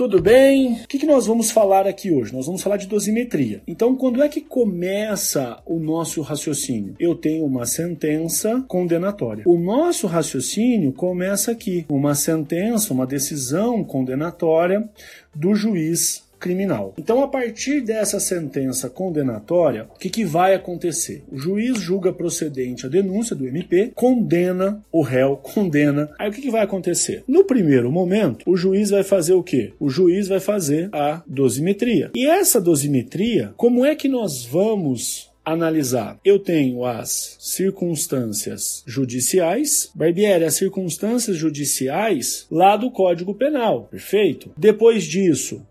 tudo bem? O que, que nós vamos falar aqui hoje? Nós vamos falar de dosimetria. Então, quando é que começa o nosso raciocínio? Eu tenho uma sentença condenatória. O nosso raciocínio começa aqui, uma sentença, uma decisão condenatória do juiz criminal. Então, a partir dessa sentença condenatória, o que, que vai acontecer? O juiz julga procedente a denúncia do MP, condena o réu, condena. Aí o que, que vai acontecer? No primeiro momento, o juiz vai fazer o quê? O juiz vai fazer a dosimetria. E essa dosimetria, como é que nós vamos analisar. Eu tenho as circunstâncias judiciais. Barbieri, as circunstâncias judiciais lá do Código Penal. Perfeito? Depois disso,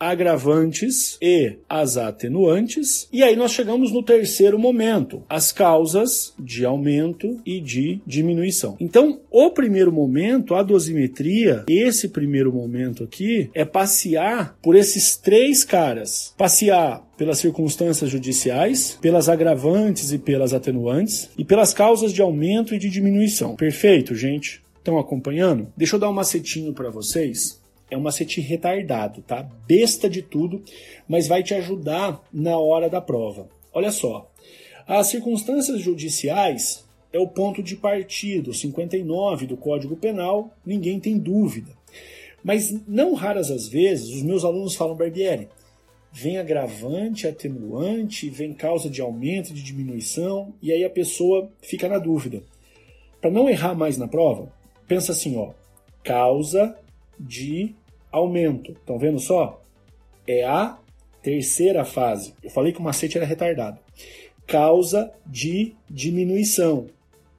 agravantes e as atenuantes. E aí nós chegamos no terceiro momento, as causas de aumento e de diminuição. Então, o primeiro momento, a dosimetria, esse primeiro momento aqui, é passear por esses três caras. Passear pelas circunstâncias judiciais, pelas agravantes e pelas atenuantes, e pelas causas de aumento e de diminuição. Perfeito, gente? Estão acompanhando? Deixa eu dar um macetinho para vocês é um macete retardado, tá? Besta de tudo, mas vai te ajudar na hora da prova. Olha só. As circunstâncias judiciais é o ponto de partida, 59 do Código Penal, ninguém tem dúvida. Mas não raras as vezes os meus alunos falam, Barbieri, vem agravante, atenuante, vem causa de aumento, de diminuição, e aí a pessoa fica na dúvida. Para não errar mais na prova, pensa assim, ó, causa de aumento. Estão vendo só? É a terceira fase. Eu falei que o macete era retardado. Causa de diminuição.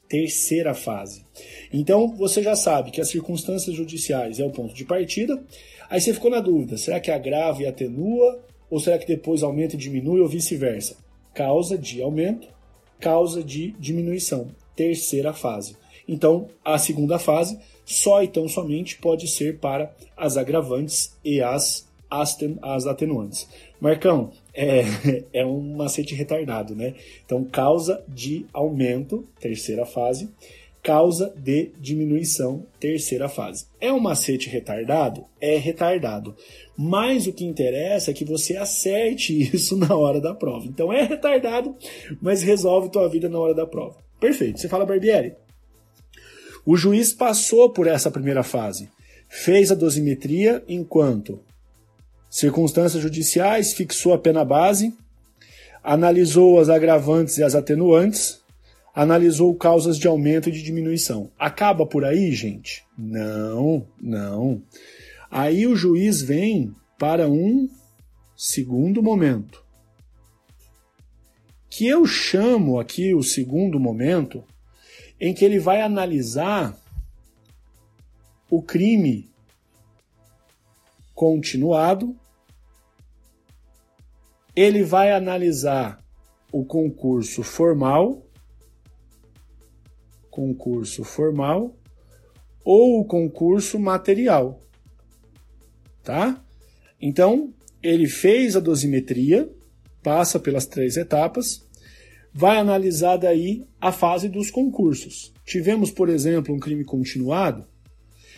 Terceira fase. Então você já sabe que as circunstâncias judiciais é o ponto de partida. Aí você ficou na dúvida: será que agrava e atenua? Ou será que depois aumenta e diminui ou vice-versa? Causa de aumento, causa de diminuição. Terceira fase. Então, a segunda fase só e tão somente pode ser para as agravantes e as, as atenuantes. Marcão, é, é um macete retardado, né? Então, causa de aumento, terceira fase, causa de diminuição, terceira fase. É um macete retardado? É retardado. Mas o que interessa é que você acerte isso na hora da prova. Então é retardado, mas resolve tua vida na hora da prova. Perfeito. Você fala, Barbieri, o juiz passou por essa primeira fase, fez a dosimetria enquanto circunstâncias judiciais, fixou a pena base, analisou as agravantes e as atenuantes, analisou causas de aumento e de diminuição. Acaba por aí, gente? Não, não. Aí o juiz vem para um segundo momento. Que eu chamo aqui o segundo momento em que ele vai analisar o crime continuado, ele vai analisar o concurso formal, concurso formal ou o concurso material, tá? Então, ele fez a dosimetria, passa pelas três etapas, vai analisar daí a fase dos concursos. Tivemos, por exemplo, um crime continuado,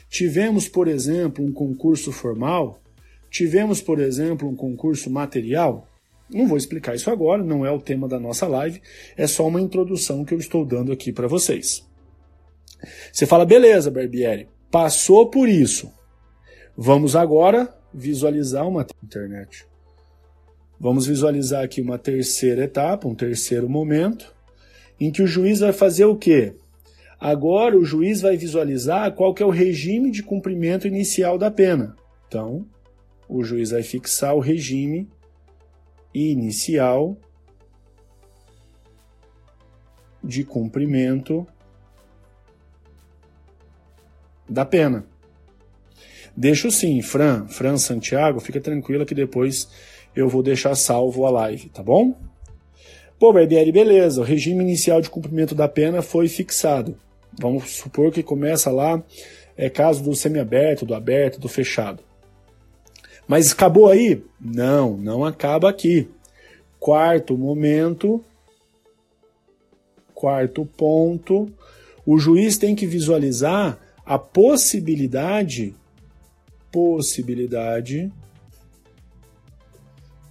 tivemos, por exemplo, um concurso formal, tivemos, por exemplo, um concurso material. Não vou explicar isso agora, não é o tema da nossa live, é só uma introdução que eu estou dando aqui para vocês. Você fala, beleza, Barbieri, passou por isso. Vamos agora visualizar uma internet. Vamos visualizar aqui uma terceira etapa, um terceiro momento, em que o juiz vai fazer o quê? Agora o juiz vai visualizar qual que é o regime de cumprimento inicial da pena. Então, o juiz vai fixar o regime inicial de cumprimento da pena. Deixo sim, Fran, Fran Santiago, fica tranquila que depois eu vou deixar salvo a live, tá bom? Pô, Barbieri, beleza, o regime inicial de cumprimento da pena foi fixado. Vamos supor que começa lá, é caso do semiaberto, do aberto, do fechado. Mas acabou aí? Não, não acaba aqui. Quarto momento, quarto ponto, o juiz tem que visualizar a possibilidade possibilidade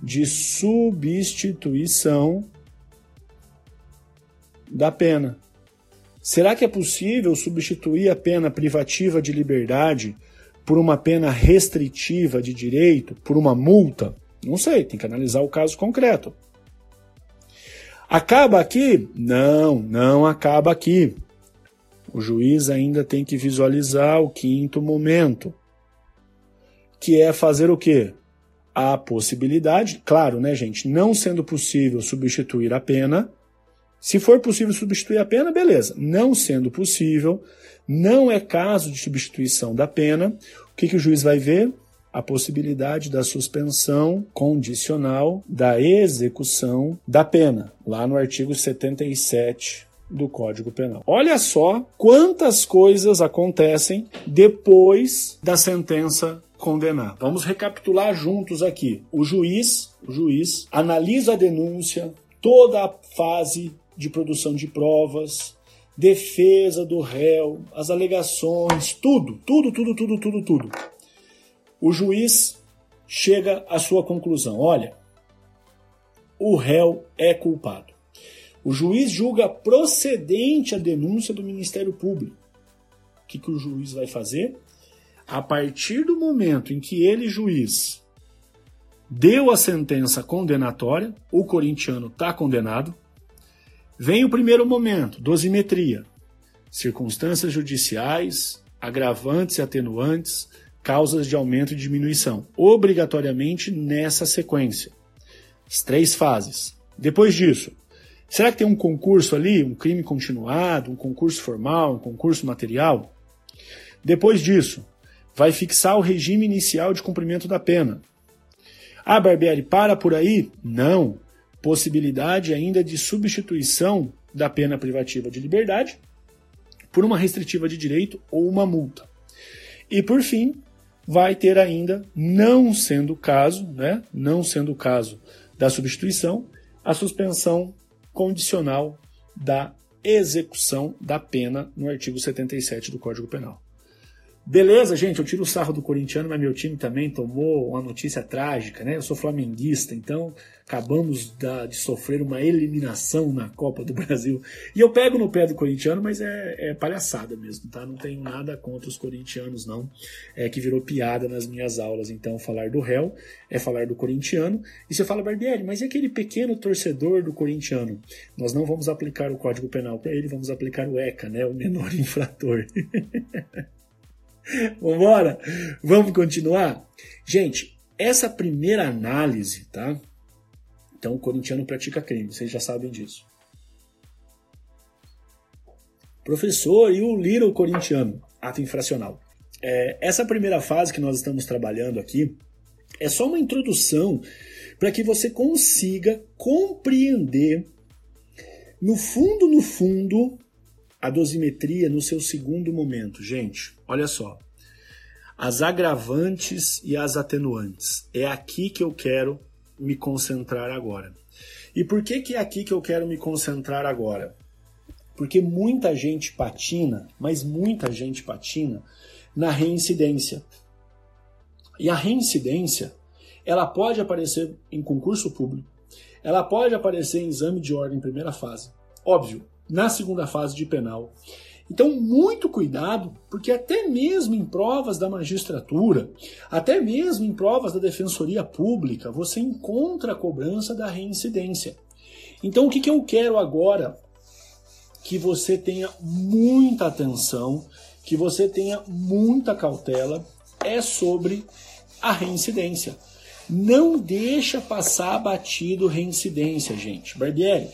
de substituição da pena. Será que é possível substituir a pena privativa de liberdade por uma pena restritiva de direito, por uma multa? Não sei, tem que analisar o caso concreto. Acaba aqui? Não, não acaba aqui. O juiz ainda tem que visualizar o quinto momento, que é fazer o quê? A possibilidade, claro, né, gente, não sendo possível substituir a pena, se for possível substituir a pena, beleza. Não sendo possível, não é caso de substituição da pena, o que, que o juiz vai ver? A possibilidade da suspensão condicional da execução da pena, lá no artigo 77 do Código Penal. Olha só quantas coisas acontecem depois da sentença condenar. Vamos recapitular juntos aqui. O juiz, o juiz analisa a denúncia, toda a fase de produção de provas, defesa do réu, as alegações, tudo, tudo, tudo, tudo, tudo, tudo. O juiz chega à sua conclusão: olha, o réu é culpado. O juiz julga procedente a denúncia do Ministério Público. O que, que o juiz vai fazer? A partir do momento em que ele, juiz, deu a sentença condenatória, o corintiano está condenado, Vem o primeiro momento, dosimetria. Circunstâncias judiciais, agravantes e atenuantes, causas de aumento e diminuição. Obrigatoriamente nessa sequência. As três fases. Depois disso, será que tem um concurso ali, um crime continuado, um concurso formal, um concurso material? Depois disso, vai fixar o regime inicial de cumprimento da pena. Ah, Barbieri, para por aí? Não possibilidade ainda de substituição da pena privativa de liberdade por uma restritiva de direito ou uma multa. E por fim, vai ter ainda, não sendo o caso, né, não sendo o caso da substituição, a suspensão condicional da execução da pena no artigo 77 do Código Penal. Beleza, gente, eu tiro o sarro do corintiano, mas meu time também tomou uma notícia trágica, né? Eu sou flamenguista, então acabamos de sofrer uma eliminação na Copa do Brasil. E eu pego no pé do corintiano, mas é, é palhaçada mesmo, tá? Não tenho nada contra os corintianos, não. É que virou piada nas minhas aulas. Então, falar do réu é falar do corintiano. E você fala, Barbieri, mas e aquele pequeno torcedor do corintiano? Nós não vamos aplicar o Código Penal para ele, vamos aplicar o ECA, né? O menor infrator. Vambora? Vamos continuar? Gente, essa primeira análise, tá? Então, o corintiano pratica crime, vocês já sabem disso. Professor, e o Little corintiano? Ato infracional. É, essa primeira fase que nós estamos trabalhando aqui é só uma introdução para que você consiga compreender, no fundo, no fundo, a dosimetria no seu segundo momento. Gente, olha só. As agravantes e as atenuantes. É aqui que eu quero me concentrar agora. E por que, que é aqui que eu quero me concentrar agora? Porque muita gente patina, mas muita gente patina na reincidência. E a reincidência, ela pode aparecer em concurso público, ela pode aparecer em exame de ordem primeira fase. Óbvio, na segunda fase de penal. Então, muito cuidado, porque até mesmo em provas da magistratura, até mesmo em provas da defensoria pública, você encontra a cobrança da reincidência. Então, o que, que eu quero agora? Que você tenha muita atenção, que você tenha muita cautela, é sobre a reincidência. Não deixa passar batido reincidência, gente. Barbieri,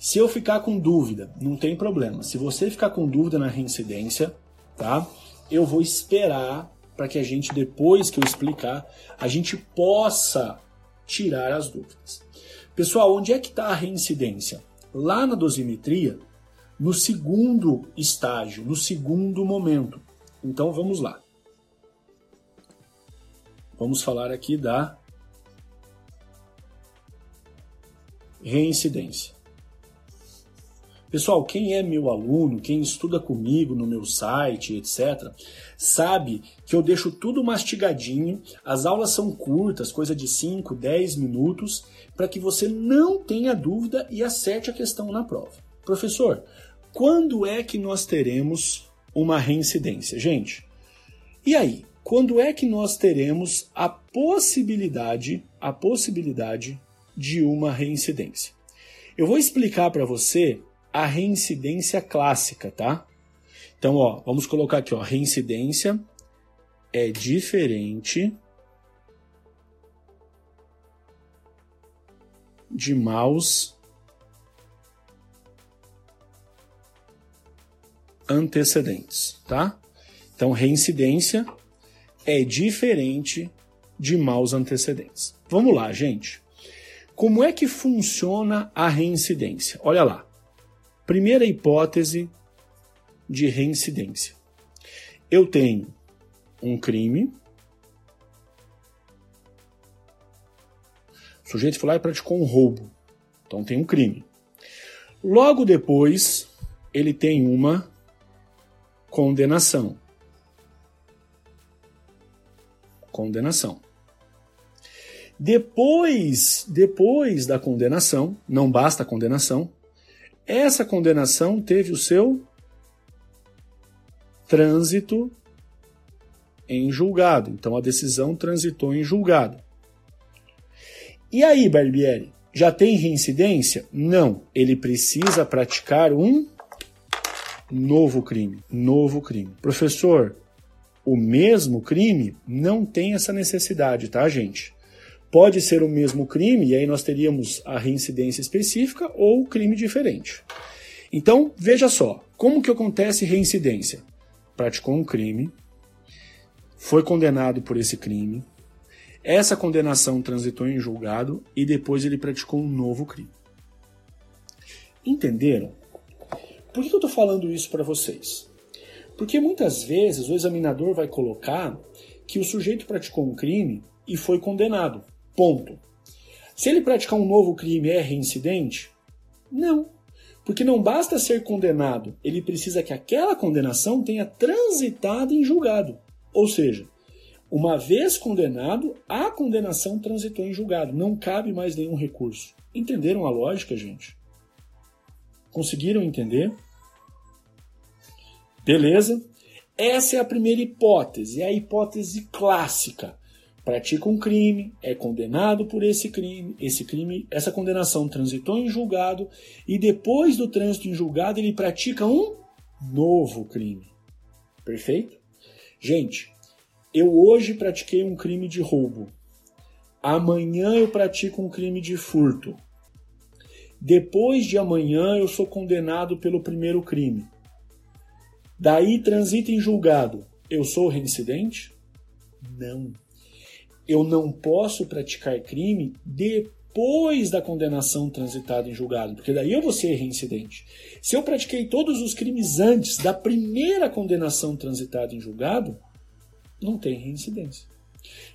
se eu ficar com dúvida, não tem problema. Se você ficar com dúvida na reincidência, tá? Eu vou esperar para que a gente, depois que eu explicar, a gente possa tirar as dúvidas. Pessoal, onde é que está a reincidência? Lá na dosimetria, no segundo estágio, no segundo momento. Então vamos lá. Vamos falar aqui da reincidência. Pessoal, quem é meu aluno, quem estuda comigo no meu site, etc., sabe que eu deixo tudo mastigadinho, as aulas são curtas, coisa de 5, 10 minutos, para que você não tenha dúvida e acerte a questão na prova. Professor, quando é que nós teremos uma reincidência? Gente, e aí? Quando é que nós teremos a possibilidade, a possibilidade de uma reincidência? Eu vou explicar para você a reincidência clássica, tá? Então, ó, vamos colocar aqui, ó, reincidência é diferente de maus antecedentes, tá? Então, reincidência é diferente de maus antecedentes. Vamos lá, gente. Como é que funciona a reincidência? Olha lá. Primeira hipótese de reincidência. Eu tenho um crime. O sujeito foi lá e praticou um roubo. Então tem um crime. Logo depois, ele tem uma condenação. Condenação. Depois, depois da condenação, não basta a condenação, essa condenação teve o seu trânsito em julgado. Então a decisão transitou em julgado. E aí, Barbieri, já tem reincidência? Não, ele precisa praticar um novo crime. Novo crime. Professor, o mesmo crime não tem essa necessidade, tá, gente? Pode ser o mesmo crime, e aí nós teríamos a reincidência específica ou crime diferente. Então, veja só, como que acontece reincidência? Praticou um crime, foi condenado por esse crime, essa condenação transitou em julgado e depois ele praticou um novo crime. Entenderam? Por que eu estou falando isso para vocês? Porque muitas vezes o examinador vai colocar que o sujeito praticou um crime e foi condenado. Ponto. Se ele praticar um novo crime, é reincidente? Não. Porque não basta ser condenado, ele precisa que aquela condenação tenha transitado em julgado. Ou seja, uma vez condenado, a condenação transitou em julgado. Não cabe mais nenhum recurso. Entenderam a lógica, gente? Conseguiram entender? Beleza? Essa é a primeira hipótese, é a hipótese clássica pratica um crime, é condenado por esse crime, esse crime, essa condenação transitou em julgado e depois do trânsito em julgado ele pratica um novo crime. Perfeito? Gente, eu hoje pratiquei um crime de roubo. Amanhã eu pratico um crime de furto. Depois de amanhã eu sou condenado pelo primeiro crime. Daí transita em julgado. Eu sou reincidente? Não eu não posso praticar crime depois da condenação transitada em julgado, porque daí eu vou ser reincidente. Se eu pratiquei todos os crimes antes da primeira condenação transitada em julgado, não tem reincidência.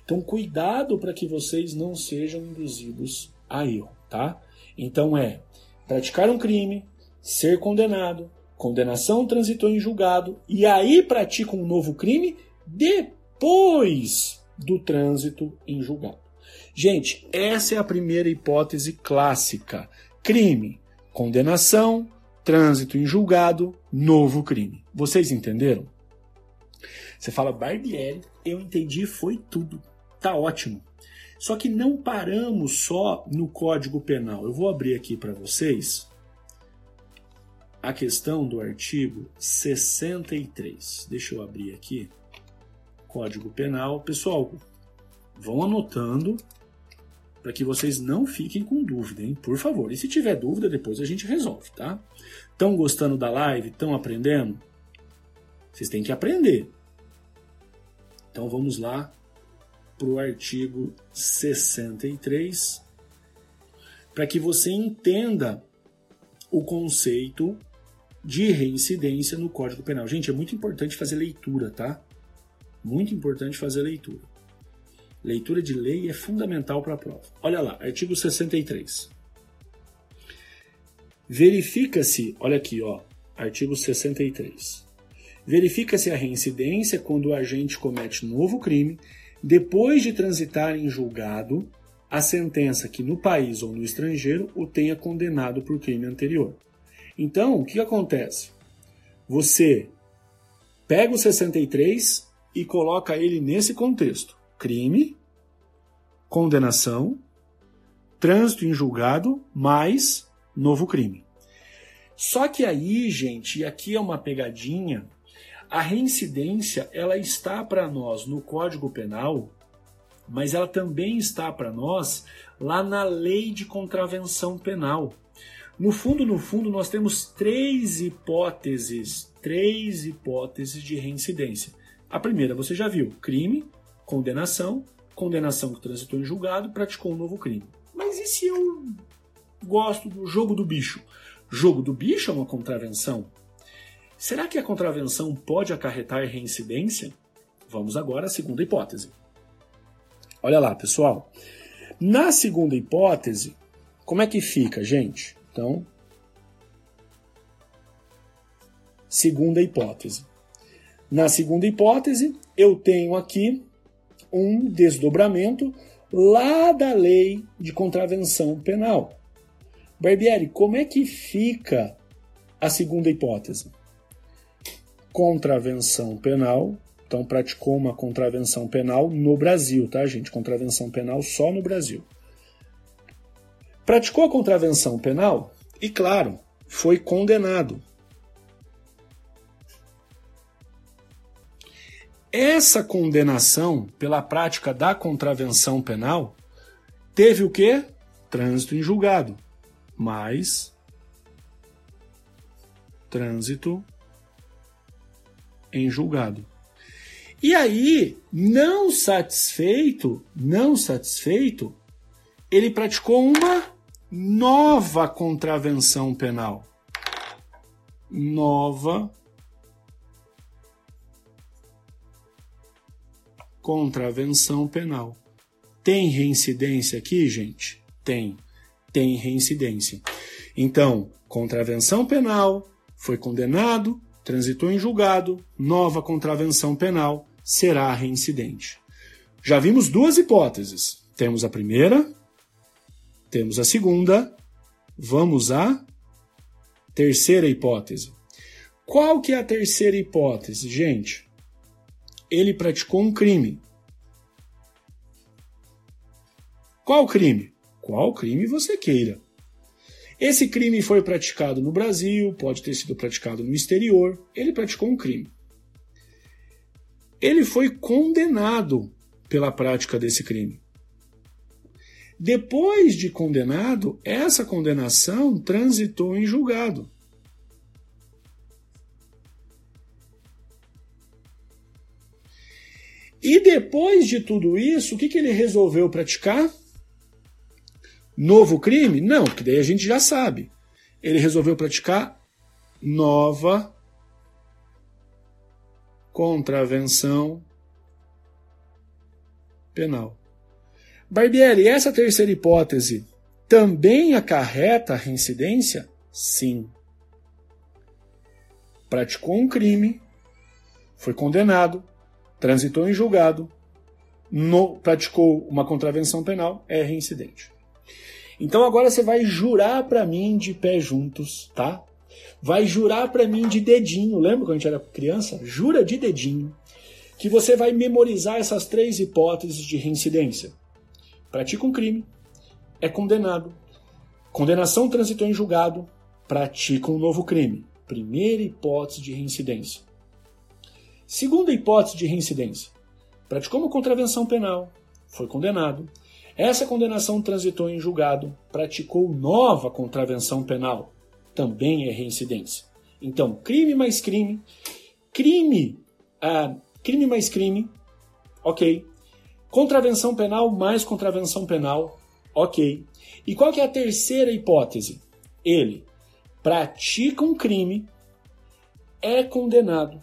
Então, cuidado para que vocês não sejam induzidos a erro, tá? Então é praticar um crime, ser condenado, condenação transitou em julgado e aí pratica um novo crime depois do trânsito em julgado. Gente, essa é a primeira hipótese clássica. Crime, condenação, trânsito em julgado, novo crime. Vocês entenderam? Você fala, Barbieri, eu entendi, foi tudo. Tá ótimo. Só que não paramos só no Código Penal. Eu vou abrir aqui para vocês a questão do artigo 63. Deixa eu abrir aqui. Código Penal. Pessoal, vão anotando para que vocês não fiquem com dúvida, hein? Por favor. E se tiver dúvida, depois a gente resolve, tá? Estão gostando da live? Estão aprendendo? Vocês têm que aprender. Então vamos lá para o artigo 63, para que você entenda o conceito de reincidência no Código Penal. Gente, é muito importante fazer leitura, tá? Muito importante fazer leitura. Leitura de lei é fundamental para a prova. Olha lá, artigo 63. Verifica-se, olha aqui, ó, artigo 63. Verifica-se a reincidência quando o agente comete novo crime depois de transitar em julgado a sentença que no país ou no estrangeiro o tenha condenado por crime anterior. Então, o que acontece? Você pega o 63 e coloca ele nesse contexto: crime, condenação, trânsito em julgado, mais novo crime. Só que aí, gente, e aqui é uma pegadinha, a reincidência ela está para nós no Código Penal, mas ela também está para nós lá na Lei de Contravenção Penal. No fundo, no fundo, nós temos três hipóteses, três hipóteses de reincidência. A primeira você já viu: crime, condenação, condenação que transitou em julgado, praticou um novo crime. Mas e se eu gosto do jogo do bicho? Jogo do bicho é uma contravenção? Será que a contravenção pode acarretar reincidência? Vamos agora à segunda hipótese. Olha lá, pessoal. Na segunda hipótese, como é que fica, gente? Então, segunda hipótese. Na segunda hipótese, eu tenho aqui um desdobramento lá da lei de contravenção penal. Barbieri, como é que fica a segunda hipótese? Contravenção penal, então praticou uma contravenção penal no Brasil, tá, gente? Contravenção penal só no Brasil. Praticou a contravenção penal e, claro, foi condenado. Essa condenação pela prática da contravenção penal teve o quê? Trânsito em julgado, mais trânsito em julgado. E aí, não satisfeito, não satisfeito, ele praticou uma nova contravenção penal. Nova contravenção penal. Tem reincidência aqui, gente? Tem. Tem reincidência. Então, contravenção penal, foi condenado, transitou em julgado, nova contravenção penal, será reincidente. Já vimos duas hipóteses. Temos a primeira, temos a segunda, vamos à terceira hipótese. Qual que é a terceira hipótese, gente? Ele praticou um crime. Qual crime? Qual crime você queira. Esse crime foi praticado no Brasil, pode ter sido praticado no exterior. Ele praticou um crime. Ele foi condenado pela prática desse crime. Depois de condenado, essa condenação transitou em julgado. E depois de tudo isso, o que, que ele resolveu praticar? Novo crime? Não, porque daí a gente já sabe. Ele resolveu praticar nova contravenção penal. Barbieri, essa terceira hipótese também acarreta reincidência? Sim. Praticou um crime, foi condenado, transitou em julgado, no, praticou uma contravenção penal, é reincidente. Então agora você vai jurar para mim de pé juntos, tá? Vai jurar para mim de dedinho. Lembra quando a gente era criança? Jura de dedinho que você vai memorizar essas três hipóteses de reincidência. Pratica um crime, é condenado. Condenação transitou em julgado, pratica um novo crime. Primeira hipótese de reincidência. Segunda hipótese de reincidência. Praticou uma contravenção penal, foi condenado, essa condenação transitou em julgado, praticou nova contravenção penal, também é reincidência. Então, crime mais crime, crime, ah, crime mais crime, ok. Contravenção penal mais contravenção penal, ok. E qual que é a terceira hipótese? Ele pratica um crime, é condenado,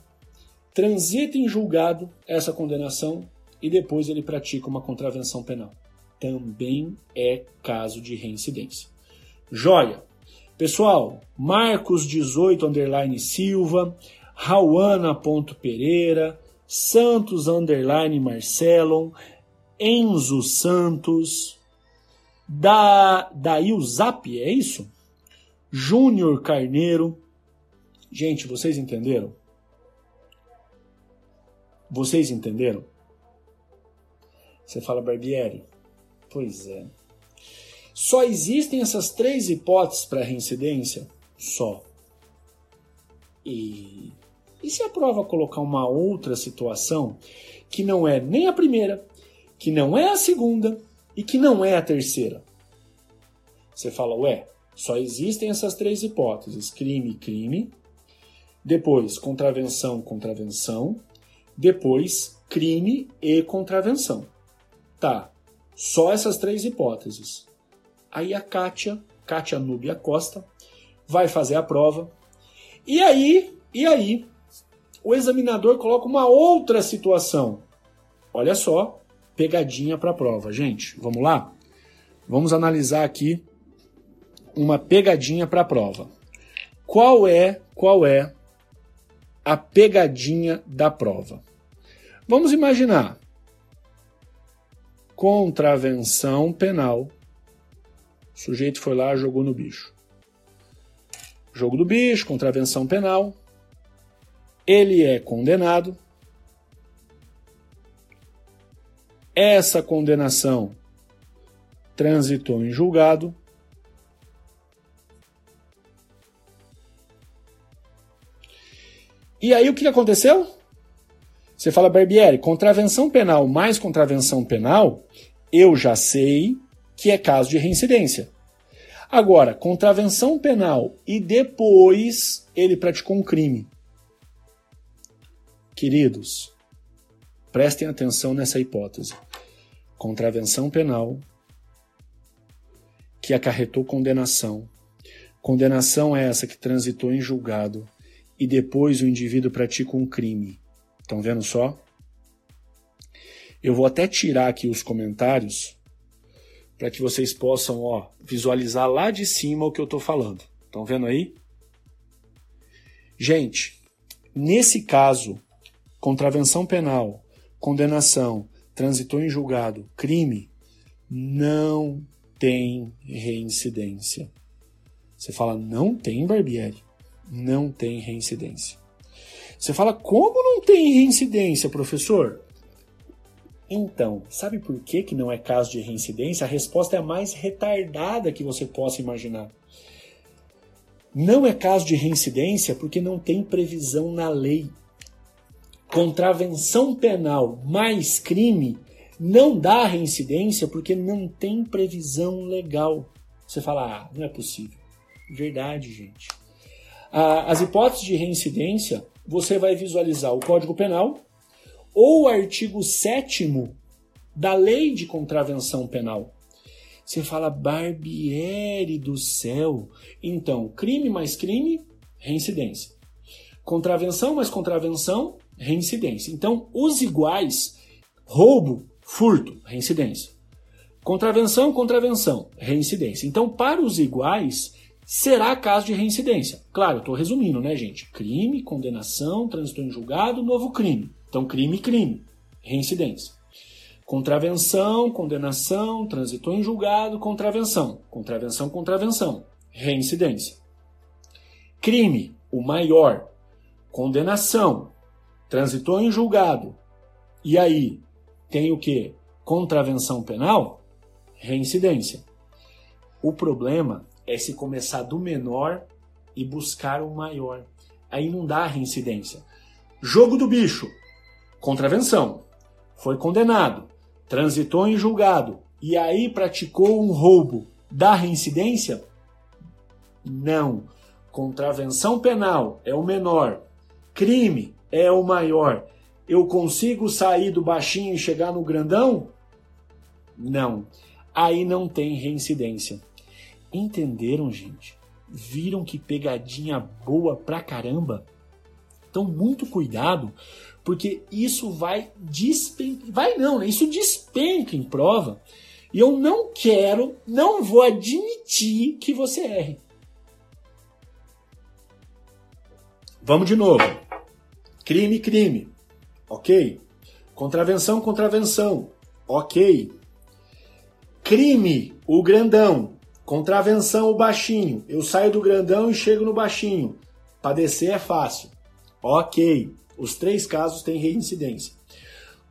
transita em julgado essa condenação e depois ele pratica uma contravenção penal também é caso de reincidência. Joia! Pessoal, Marcos 18 underline Silva, Rauana.pereira, Santos underline Marcelon, Enzo Santos, da Daí o Zap, é isso? Júnior Carneiro. Gente, vocês entenderam? Vocês entenderam? Você fala Barbieri? Pois é. Só existem essas três hipóteses para reincidência? Só. E, e se a prova colocar uma outra situação que não é nem a primeira, que não é a segunda e que não é a terceira? Você fala, ué, só existem essas três hipóteses: crime, crime, depois contravenção, contravenção, depois crime e contravenção. Tá, só essas três hipóteses. Aí a Kátia, Kátia Núbia Costa, vai fazer a prova. E aí, e aí, o examinador coloca uma outra situação. Olha só, pegadinha para a prova. Gente, vamos lá? Vamos analisar aqui uma pegadinha para a prova. Qual é, qual é a pegadinha da prova? Vamos imaginar contravenção penal. O sujeito foi lá, jogou no bicho. Jogo do bicho, contravenção penal. Ele é condenado. Essa condenação transitou em julgado. E aí o que aconteceu? Você fala, Barbieri, contravenção penal mais contravenção penal, eu já sei que é caso de reincidência. Agora, contravenção penal e depois ele praticou um crime. Queridos, prestem atenção nessa hipótese. Contravenção penal que acarretou condenação. Condenação é essa que transitou em julgado e depois o indivíduo pratica um crime. Estão vendo só? Eu vou até tirar aqui os comentários para que vocês possam ó, visualizar lá de cima o que eu estou falando. Estão vendo aí? Gente, nesse caso, contravenção penal, condenação, transitou em julgado, crime, não tem reincidência. Você fala, não tem, Barbieri? Não tem reincidência. Você fala, como não tem reincidência, professor? Então, sabe por que, que não é caso de reincidência? A resposta é a mais retardada que você possa imaginar. Não é caso de reincidência porque não tem previsão na lei. Contravenção penal mais crime não dá reincidência porque não tem previsão legal. Você fala, ah, não é possível. Verdade, gente. As hipóteses de reincidência, você vai visualizar o Código Penal ou o artigo 7 da Lei de Contravenção Penal. Você fala, Barbieri do céu. Então, crime mais crime, reincidência. Contravenção mais contravenção, reincidência. Então, os iguais, roubo, furto, reincidência. Contravenção, contravenção, reincidência. Então, para os iguais, será caso de reincidência. Claro, estou resumindo, né, gente? Crime, condenação, trânsito em julgado, novo crime. Então, crime, crime, reincidência. Contravenção, condenação, transitou em julgado, contravenção. Contravenção, contravenção, reincidência. Crime, o maior. Condenação, transitou em julgado. E aí, tem o que? Contravenção penal, reincidência. O problema é se começar do menor e buscar o maior. Aí não dá reincidência. Jogo do bicho, contravenção. Foi condenado, transitou em julgado e aí praticou um roubo. Dá reincidência? Não. Contravenção penal é o menor. Crime é o maior. Eu consigo sair do baixinho e chegar no grandão? Não. Aí não tem reincidência. Entenderam, gente? Viram que pegadinha boa pra caramba? Então, muito cuidado, porque isso vai despencar. Vai não, né? Isso despenca em prova. E eu não quero, não vou admitir que você erre. Vamos de novo. Crime, crime. Ok. Contravenção, contravenção. Ok. Crime, o grandão. Contravenção, o baixinho. Eu saio do grandão e chego no baixinho. Padecer é fácil. Ok. Os três casos têm reincidência.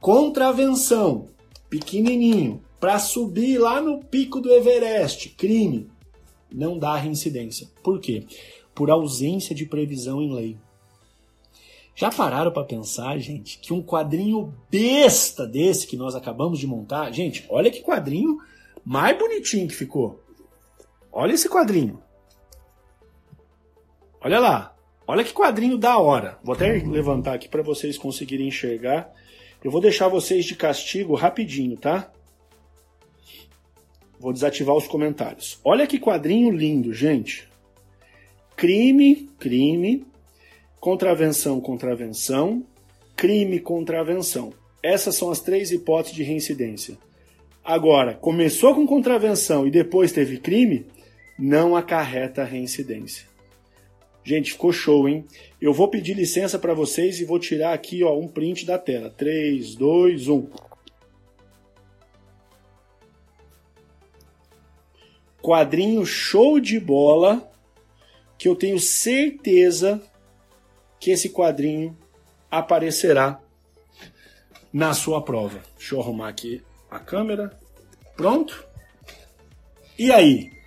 Contravenção, pequenininho, para subir lá no pico do Everest, crime, não dá reincidência. Por quê? Por ausência de previsão em lei. Já pararam para pensar, gente, que um quadrinho besta desse que nós acabamos de montar, gente, olha que quadrinho mais bonitinho que ficou. Olha esse quadrinho. Olha lá. Olha que quadrinho da hora. Vou até levantar aqui para vocês conseguirem enxergar. Eu vou deixar vocês de castigo rapidinho, tá? Vou desativar os comentários. Olha que quadrinho lindo, gente. Crime, crime, contravenção, contravenção, crime, contravenção. Essas são as três hipóteses de reincidência. Agora, começou com contravenção e depois teve crime, não acarreta reincidência. Gente, ficou show, hein? Eu vou pedir licença para vocês e vou tirar aqui ó, um print da tela. 3, 2, 1. Quadrinho show de bola que eu tenho certeza que esse quadrinho aparecerá na sua prova. Deixa eu arrumar aqui a câmera. Pronto? E aí?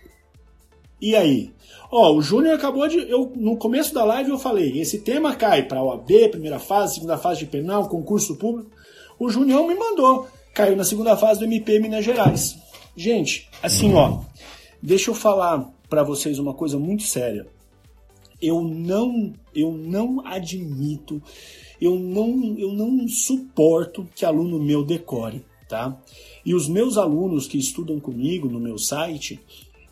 E aí? Ó, o Júnior acabou de. Eu, no começo da live eu falei: esse tema cai para OAB, primeira fase, segunda fase de penal, concurso público. O Júnior me mandou. Caiu na segunda fase do MP Minas Gerais. Gente, assim, ó. Deixa eu falar para vocês uma coisa muito séria. Eu não, eu não admito, eu não, eu não suporto que aluno meu decore, tá? E os meus alunos que estudam comigo no meu site,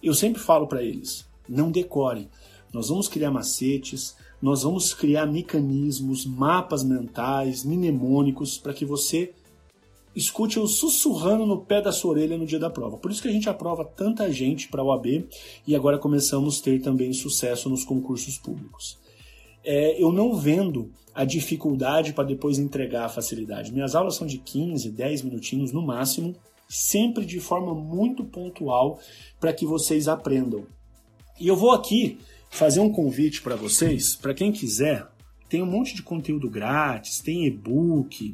eu sempre falo para eles: não decore. Nós vamos criar macetes, nós vamos criar mecanismos, mapas mentais, mnemônicos para que você escute eu sussurrando no pé da sua orelha no dia da prova. Por isso que a gente aprova tanta gente para a OAB e agora começamos a ter também sucesso nos concursos públicos. É, eu não vendo a dificuldade para depois entregar a facilidade. Minhas aulas são de 15, 10 minutinhos no máximo, sempre de forma muito pontual para que vocês aprendam. E eu vou aqui fazer um convite para vocês, para quem quiser, tem um monte de conteúdo grátis, tem e-book.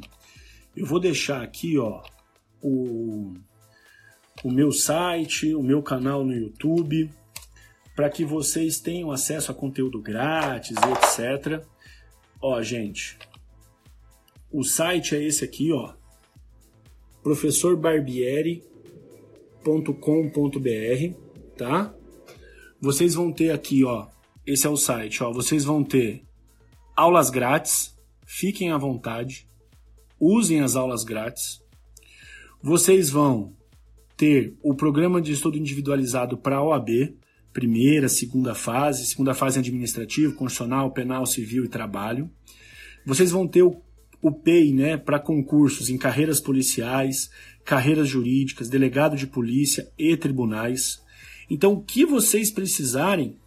Eu vou deixar aqui, ó, o, o meu site, o meu canal no YouTube, para que vocês tenham acesso a conteúdo grátis, etc. Ó, gente, o site é esse aqui, ó, professorbarbieri.com.br, tá? vocês vão ter aqui, ó, esse é o site, ó, vocês vão ter aulas grátis, fiquem à vontade, usem as aulas grátis. Vocês vão ter o programa de estudo individualizado para a OAB, primeira, segunda fase, segunda fase administrativo, constitucional, penal, civil e trabalho. Vocês vão ter o, o PEI, né, para concursos em carreiras policiais, carreiras jurídicas, delegado de polícia e tribunais. Então, o que vocês precisarem,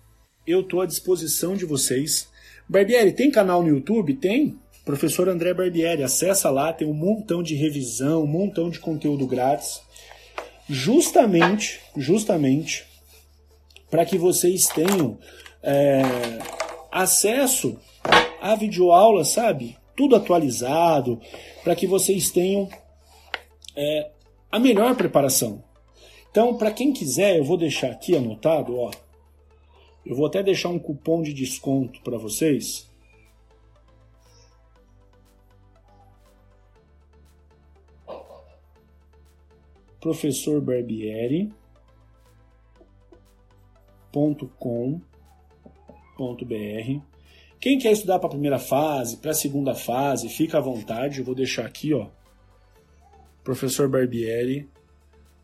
eu estou à disposição de vocês. Barbieri, tem canal no YouTube? Tem. Professor André Barbieri, acessa lá, tem um montão de revisão, um montão de conteúdo grátis. Justamente, justamente, para que vocês tenham é, acesso a videoaula, sabe? Tudo atualizado, para que vocês tenham é, a melhor preparação. Então, para quem quiser, eu vou deixar aqui anotado, ó. Eu vou até deixar um cupom de desconto para vocês. Professor Barbieri .com.br. Quem quer estudar para a primeira fase, para a segunda fase, fica à vontade. Eu vou deixar aqui, ó. Professor Barbieri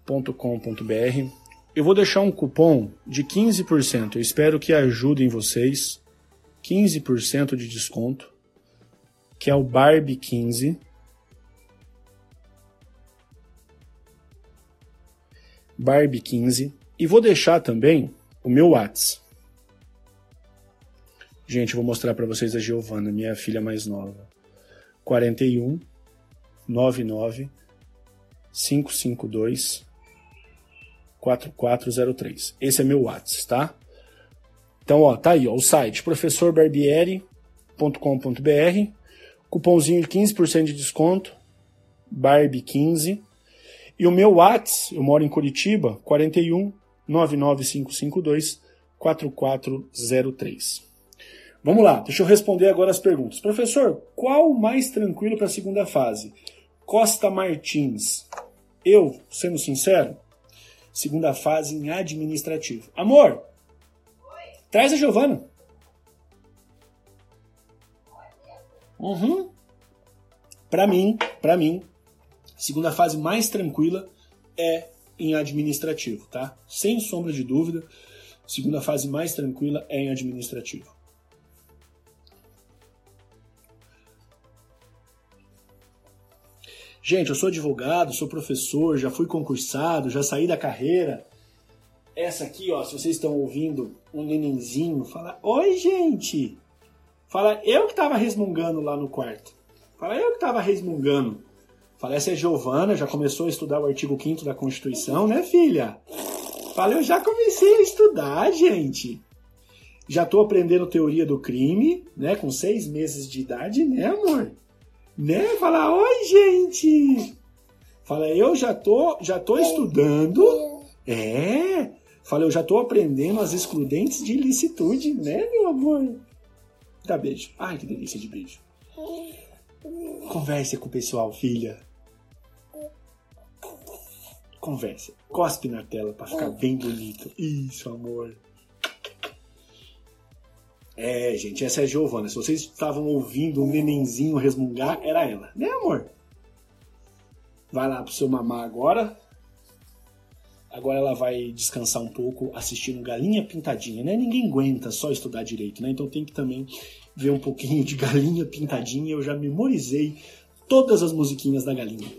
www.barbie.com.br. Eu vou deixar um cupom de 15%. Eu espero que ajudem vocês. 15% de desconto, que é o Barbie 15. Barbie 15 e vou deixar também o meu WhatsApp. Gente, vou mostrar para vocês a Giovana, minha filha mais nova. 41 99 552 4403. Esse é meu WhatsApp, tá? Então, ó, tá aí, ó, o site professorbarbieri.com.br, cupomzinho de 15% de desconto, Barbie15. E o meu WhatsApp, eu moro em Curitiba, 41 99552 4403. Vamos lá, deixa eu responder agora as perguntas. Professor, qual mais tranquilo para a segunda fase? Costa Martins. Eu, sendo sincero, segunda fase em administrativo. Amor, Oi. traz a Giovana. Uhum. Para mim, para mim, segunda fase mais tranquila é em administrativo, tá? Sem sombra de dúvida, segunda fase mais tranquila é em administrativo. Gente, eu sou advogado, sou professor, já fui concursado, já saí da carreira. Essa aqui, ó, se vocês estão ouvindo um nenenzinho fala: Oi, gente! Fala, eu que tava resmungando lá no quarto. Fala, eu que tava resmungando. Fala, essa é Giovana, já começou a estudar o artigo 5 da Constituição, né, filha? Fala, eu já comecei a estudar, gente. Já tô aprendendo teoria do crime, né, com seis meses de idade, né, amor? Né? Fala, oi, gente! Fala, eu já tô, já tô estudando. É. Fala, eu já tô aprendendo as excludentes de ilicitude, né, meu amor? Dá beijo. Ai, que delícia de beijo. Converse com o pessoal, filha. Conversa. Cospe na tela para ficar bem bonito. Isso, amor. É, gente, essa é a Giovana. Se vocês estavam ouvindo um nenenzinho resmungar, era ela. Né, amor? Vai lá pro seu mamar agora. Agora ela vai descansar um pouco assistindo Galinha Pintadinha, né? Ninguém aguenta só estudar direito, né? Então tem que também ver um pouquinho de Galinha Pintadinha. Eu já memorizei todas as musiquinhas da Galinha.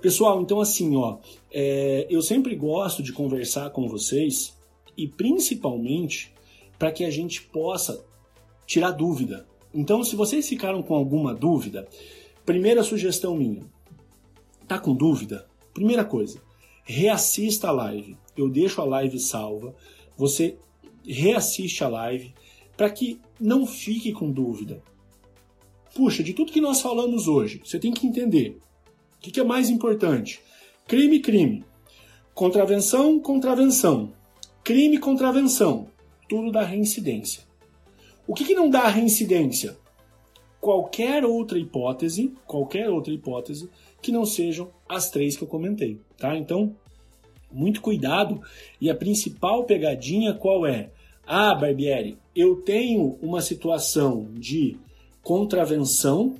Pessoal, então assim, ó, é, eu sempre gosto de conversar com vocês e principalmente para que a gente possa tirar dúvida. Então, se vocês ficaram com alguma dúvida, primeira sugestão minha, tá com dúvida? Primeira coisa, reassista a live. Eu deixo a live salva, você reassiste a live para que não fique com dúvida. Puxa, de tudo que nós falamos hoje, você tem que entender o que, que é mais importante: crime, crime, contravenção, contravenção, crime, contravenção tudo dá reincidência. O que, que não dá reincidência? Qualquer outra hipótese, qualquer outra hipótese que não sejam as três que eu comentei, tá? Então, muito cuidado. E a principal pegadinha qual é? Ah, Barbieri, eu tenho uma situação de contravenção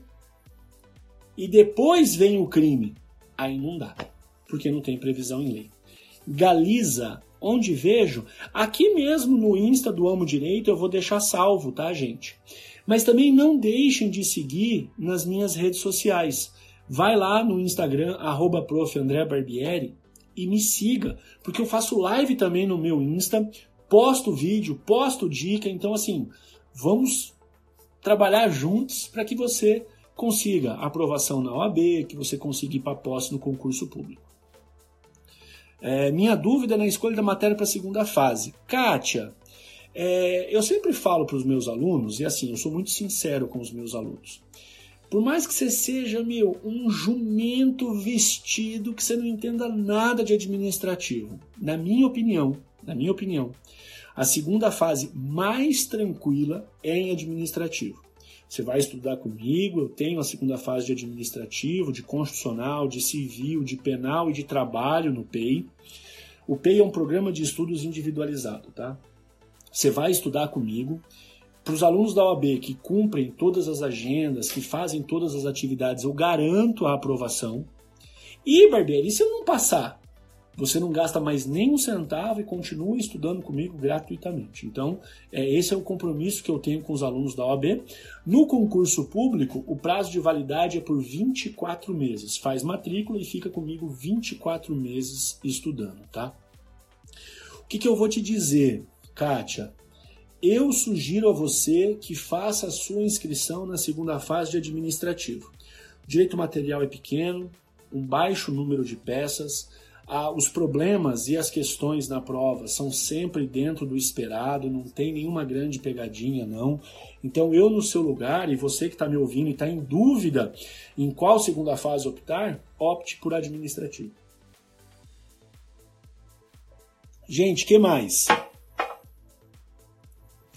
e depois vem o crime. Aí não dá, porque não tem previsão em lei. Galiza onde vejo, aqui mesmo no Insta do Amo Direito eu vou deixar salvo, tá, gente? Mas também não deixem de seguir nas minhas redes sociais. Vai lá no Instagram, arroba Barbieri, e me siga, porque eu faço live também no meu Insta, posto vídeo, posto dica, então assim, vamos trabalhar juntos para que você consiga aprovação na OAB, que você consiga ir para posse no concurso público. É, minha dúvida na escolha da matéria para a segunda fase. Kátia, é, eu sempre falo para os meus alunos, e assim, eu sou muito sincero com os meus alunos. Por mais que você seja, meu, um jumento vestido, que você não entenda nada de administrativo, na minha opinião, na minha opinião, a segunda fase mais tranquila é em administrativo. Você vai estudar comigo, eu tenho a segunda fase de administrativo, de constitucional, de civil, de penal e de trabalho no PEI. O PEI é um programa de estudos individualizado, tá? Você vai estudar comigo. Para os alunos da OAB que cumprem todas as agendas, que fazem todas as atividades, eu garanto a aprovação. E, Barbieri, se eu não passar? Você não gasta mais nem um centavo e continua estudando comigo gratuitamente. Então, é, esse é o compromisso que eu tenho com os alunos da OAB. No concurso público, o prazo de validade é por 24 meses. Faz matrícula e fica comigo 24 meses estudando, tá? O que, que eu vou te dizer, Kátia? eu sugiro a você que faça a sua inscrição na segunda fase de administrativo. O direito material é pequeno, um baixo número de peças, ah, os problemas e as questões na prova são sempre dentro do esperado, não tem nenhuma grande pegadinha, não. Então, eu no seu lugar, e você que está me ouvindo e está em dúvida em qual segunda fase optar, opte por administrativo. Gente, que mais?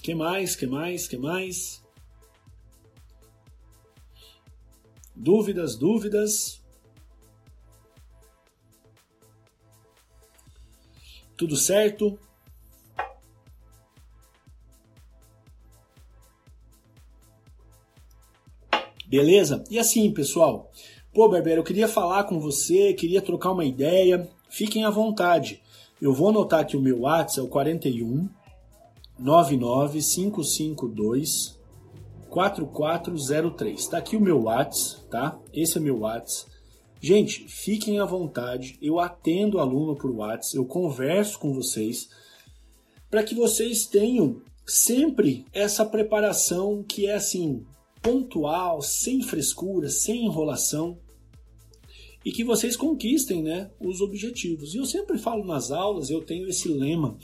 Que mais? Que mais? Que mais? Dúvidas, dúvidas? Tudo certo? Beleza? E assim, pessoal. Pô, Berbera, eu queria falar com você, queria trocar uma ideia. Fiquem à vontade. Eu vou anotar aqui o meu WhatsApp, é o 41 99552 4403. Tá aqui o meu WhatsApp, tá? Esse é meu WhatsApp. Gente, fiquem à vontade. Eu atendo aluno por WhatsApp, eu converso com vocês para que vocês tenham sempre essa preparação que é assim, pontual, sem frescura, sem enrolação e que vocês conquistem, né, os objetivos. E eu sempre falo nas aulas, eu tenho esse lema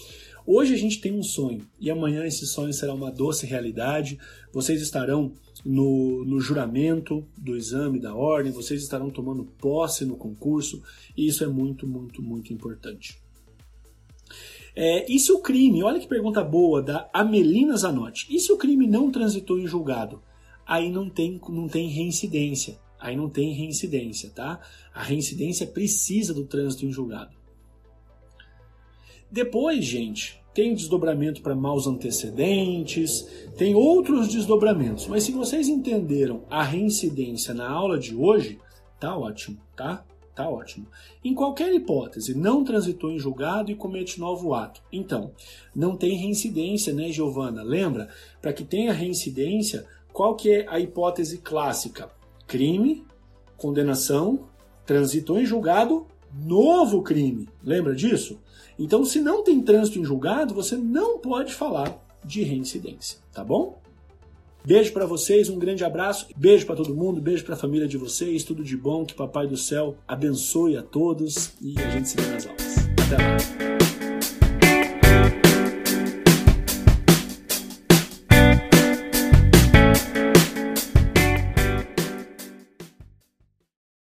Hoje a gente tem um sonho e amanhã esse sonho será uma doce realidade. Vocês estarão no, no juramento do exame da ordem, vocês estarão tomando posse no concurso e isso é muito, muito, muito importante. É, e se o crime, olha que pergunta boa da Amelina Zanotti, e se o crime não transitou em julgado? Aí não tem, não tem reincidência. Aí não tem reincidência, tá? A reincidência precisa do trânsito em julgado. Depois, gente, tem desdobramento para maus antecedentes, tem outros desdobramentos. Mas se vocês entenderam a reincidência na aula de hoje, tá ótimo, tá? Tá ótimo. Em qualquer hipótese, não transitou em julgado e comete novo ato. Então, não tem reincidência, né, Giovana? Lembra? Para que tenha reincidência, qual que é a hipótese clássica? Crime, condenação, transitou em julgado, novo crime. Lembra disso? Então, se não tem trânsito em julgado, você não pode falar de reincidência, tá bom? Beijo para vocês, um grande abraço, beijo para todo mundo, beijo para a família de vocês, tudo de bom, que Papai do Céu abençoe a todos e a gente se vê nas aulas. Até lá.